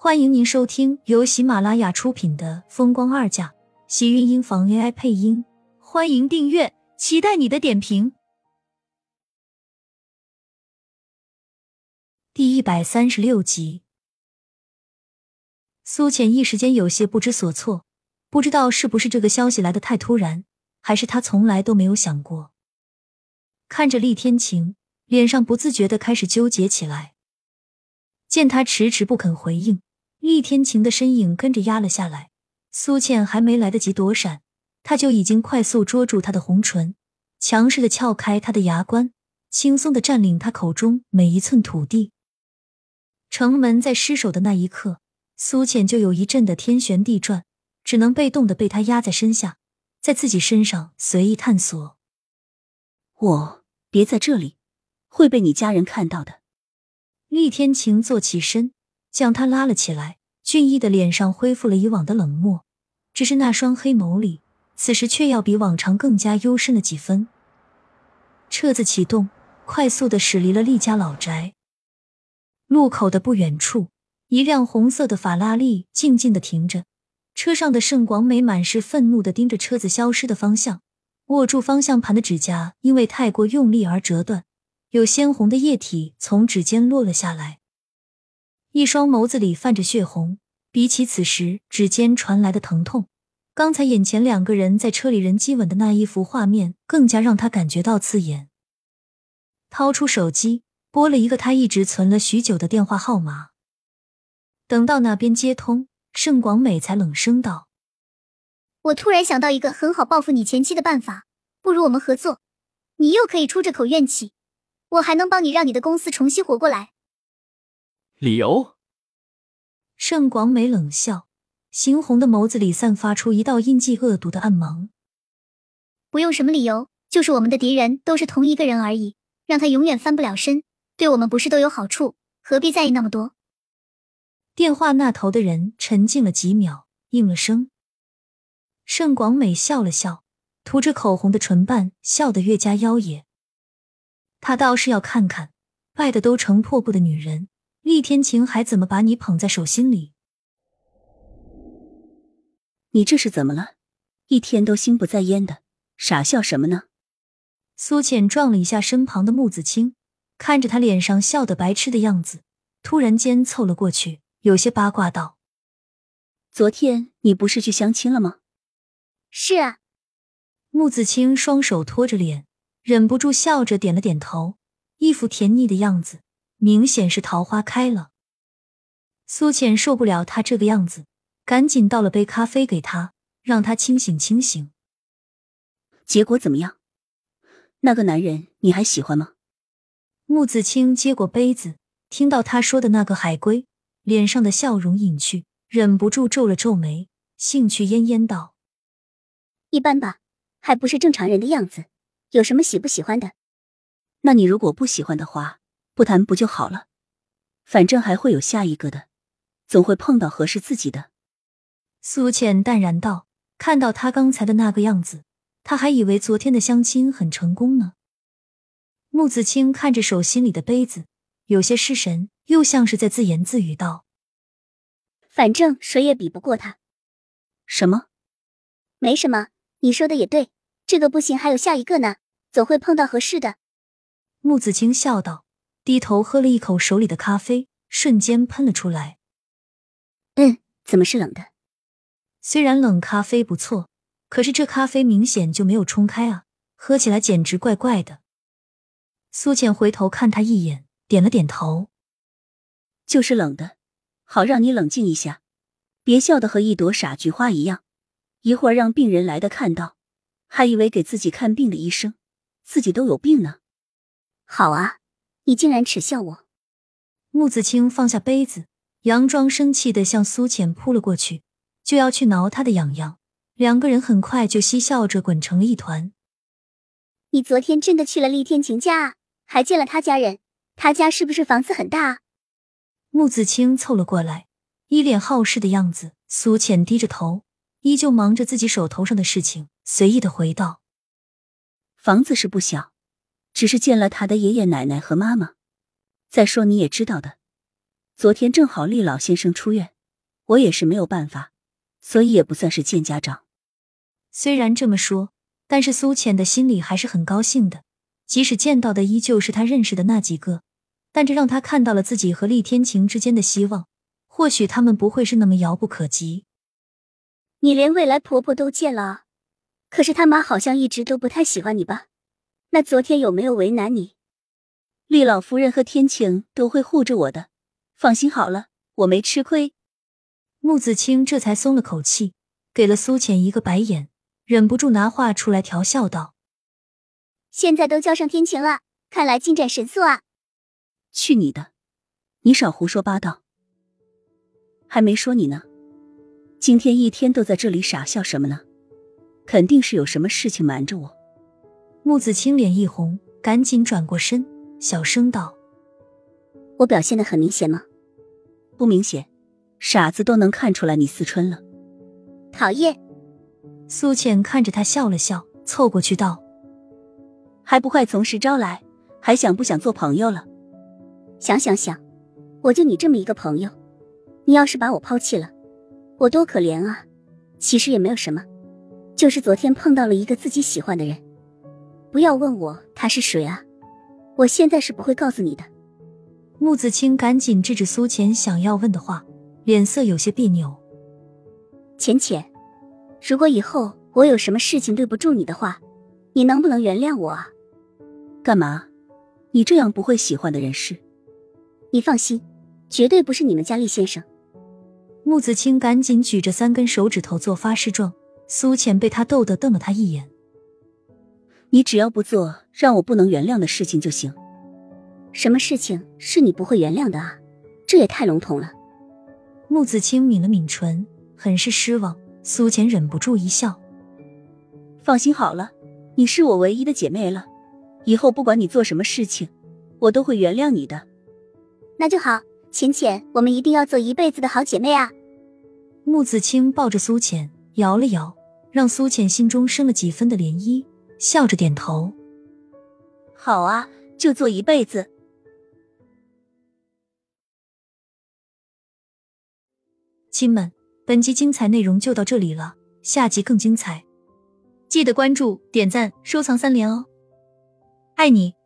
欢迎您收听由喜马拉雅出品的《风光二嫁》，喜运音房 AI 配音。欢迎订阅，期待你的点评。第一百三十六集，苏浅一时间有些不知所措，不知道是不是这个消息来的太突然，还是他从来都没有想过。看着厉天晴，脸上不自觉的开始纠结起来。见他迟迟不肯回应。厉天晴的身影跟着压了下来，苏倩还没来得及躲闪，他就已经快速捉住她的红唇，强势的撬开她的牙关，轻松的占领她口中每一寸土地。城门在失守的那一刻，苏倩就有一阵的天旋地转，只能被动的被他压在身下，在自己身上随意探索。我别在这里，会被你家人看到的。厉天晴坐起身。将他拉了起来，俊逸的脸上恢复了以往的冷漠，只是那双黑眸里，此时却要比往常更加幽深了几分。车子启动，快速的驶离了厉家老宅。路口的不远处，一辆红色的法拉利静静的停着，车上的盛广美满是愤怒的盯着车子消失的方向，握住方向盘的指甲因为太过用力而折断，有鲜红的液体从指尖落了下来。一双眸子里泛着血红，比起此时指尖传来的疼痛，刚才眼前两个人在车里人接吻的那一幅画面更加让他感觉到刺眼。掏出手机拨了一个他一直存了许久的电话号码，等到那边接通，盛广美才冷声道：“我突然想到一个很好报复你前妻的办法，不如我们合作，你又可以出这口怨气，我还能帮你让你的公司重新活过来。”理由？盛广美冷笑，猩红的眸子里散发出一道印记恶毒的暗芒。不用什么理由，就是我们的敌人都是同一个人而已，让他永远翻不了身，对我们不是都有好处？何必在意那么多？电话那头的人沉静了几秒，应了声。盛广美笑了笑，涂着口红的唇瓣笑得越加妖冶。他倒是要看看，败的都成破布的女人。厉天晴还怎么把你捧在手心里？你这是怎么了？一天都心不在焉的，傻笑什么呢？苏浅撞了一下身旁的木子清，看着他脸上笑得白痴的样子，突然间凑了过去，有些八卦道：“昨天你不是去相亲了吗？”“是啊。”木子清双手托着脸，忍不住笑着点了点头，一副甜腻的样子。明显是桃花开了，苏浅受不了他这个样子，赶紧倒了杯咖啡给他，让他清醒清醒。结果怎么样？那个男人你还喜欢吗？穆子清接过杯子，听到他说的那个海龟，脸上的笑容隐去，忍不住皱了皱眉，兴趣奄奄道：“一般吧，还不是正常人的样子，有什么喜不喜欢的？那你如果不喜欢的话。”不谈不就好了，反正还会有下一个的，总会碰到合适自己的。苏浅淡然道：“看到他刚才的那个样子，他还以为昨天的相亲很成功呢。”穆子清看着手心里的杯子，有些失神，又像是在自言自语道：“反正谁也比不过他。”什么？没什么，你说的也对，这个不行，还有下一个呢，总会碰到合适的。穆子清笑道。低头喝了一口手里的咖啡，瞬间喷了出来。嗯，怎么是冷的？虽然冷咖啡不错，可是这咖啡明显就没有冲开啊，喝起来简直怪怪的。苏浅回头看他一眼，点了点头。就是冷的，好让你冷静一下，别笑的和一朵傻菊花一样，一会儿让病人来的看到，还以为给自己看病的医生，自己都有病呢。好啊。你竟然耻笑我！穆子清放下杯子，佯装生气的向苏浅扑了过去，就要去挠他的痒痒。两个人很快就嬉笑着滚成了一团。你昨天真的去了厉天晴家啊？还见了他家人？他家是不是房子很大啊？穆子清凑了过来，一脸好事的样子。苏浅低着头，依旧忙着自己手头上的事情，随意的回道：“房子是不小。”只是见了他的爷爷奶奶和妈妈。再说你也知道的，昨天正好厉老先生出院，我也是没有办法，所以也不算是见家长。虽然这么说，但是苏浅的心里还是很高兴的。即使见到的依旧是他认识的那几个，但这让他看到了自己和厉天晴之间的希望。或许他们不会是那么遥不可及。你连未来婆婆都见了，可是他妈好像一直都不太喜欢你吧？那昨天有没有为难你？厉老夫人和天晴都会护着我的。放心好了，我没吃亏。穆子清这才松了口气，给了苏浅一个白眼，忍不住拿话出来调笑道：“现在都叫上天晴了，看来进展神速啊！”去你的！你少胡说八道。还没说你呢，今天一天都在这里傻笑什么呢？肯定是有什么事情瞒着我。穆子清脸一红，赶紧转过身，小声道：“我表现的很明显吗？”不明显，傻子都能看出来你思春了。讨厌。苏浅看着他笑了笑，凑过去道：“还不快从实招来？还想不想做朋友了？”想想想，我就你这么一个朋友，你要是把我抛弃了，我多可怜啊！其实也没有什么，就是昨天碰到了一个自己喜欢的人。不要问我他是谁啊，我现在是不会告诉你的。穆子清赶紧制止苏浅想要问的话，脸色有些别扭。浅浅，如果以后我有什么事情对不住你的话，你能不能原谅我啊？干嘛？你这样不会喜欢的人是？你放心，绝对不是你们家厉先生。穆子清赶紧举着三根手指头做发誓状。苏浅被他逗得瞪了他一眼。你只要不做让我不能原谅的事情就行。什么事情是你不会原谅的啊？这也太笼统了。穆子清抿了抿唇，很是失望。苏浅忍不住一笑：“放心好了，你是我唯一的姐妹了，以后不管你做什么事情，我都会原谅你的。”那就好，浅浅，我们一定要做一辈子的好姐妹啊！穆子清抱着苏浅摇了摇，让苏浅心中生了几分的涟漪，笑着点头：“好啊，就做一辈子。”亲们，本集精彩内容就到这里了，下集更精彩，记得关注、点赞、收藏三连哦！爱你。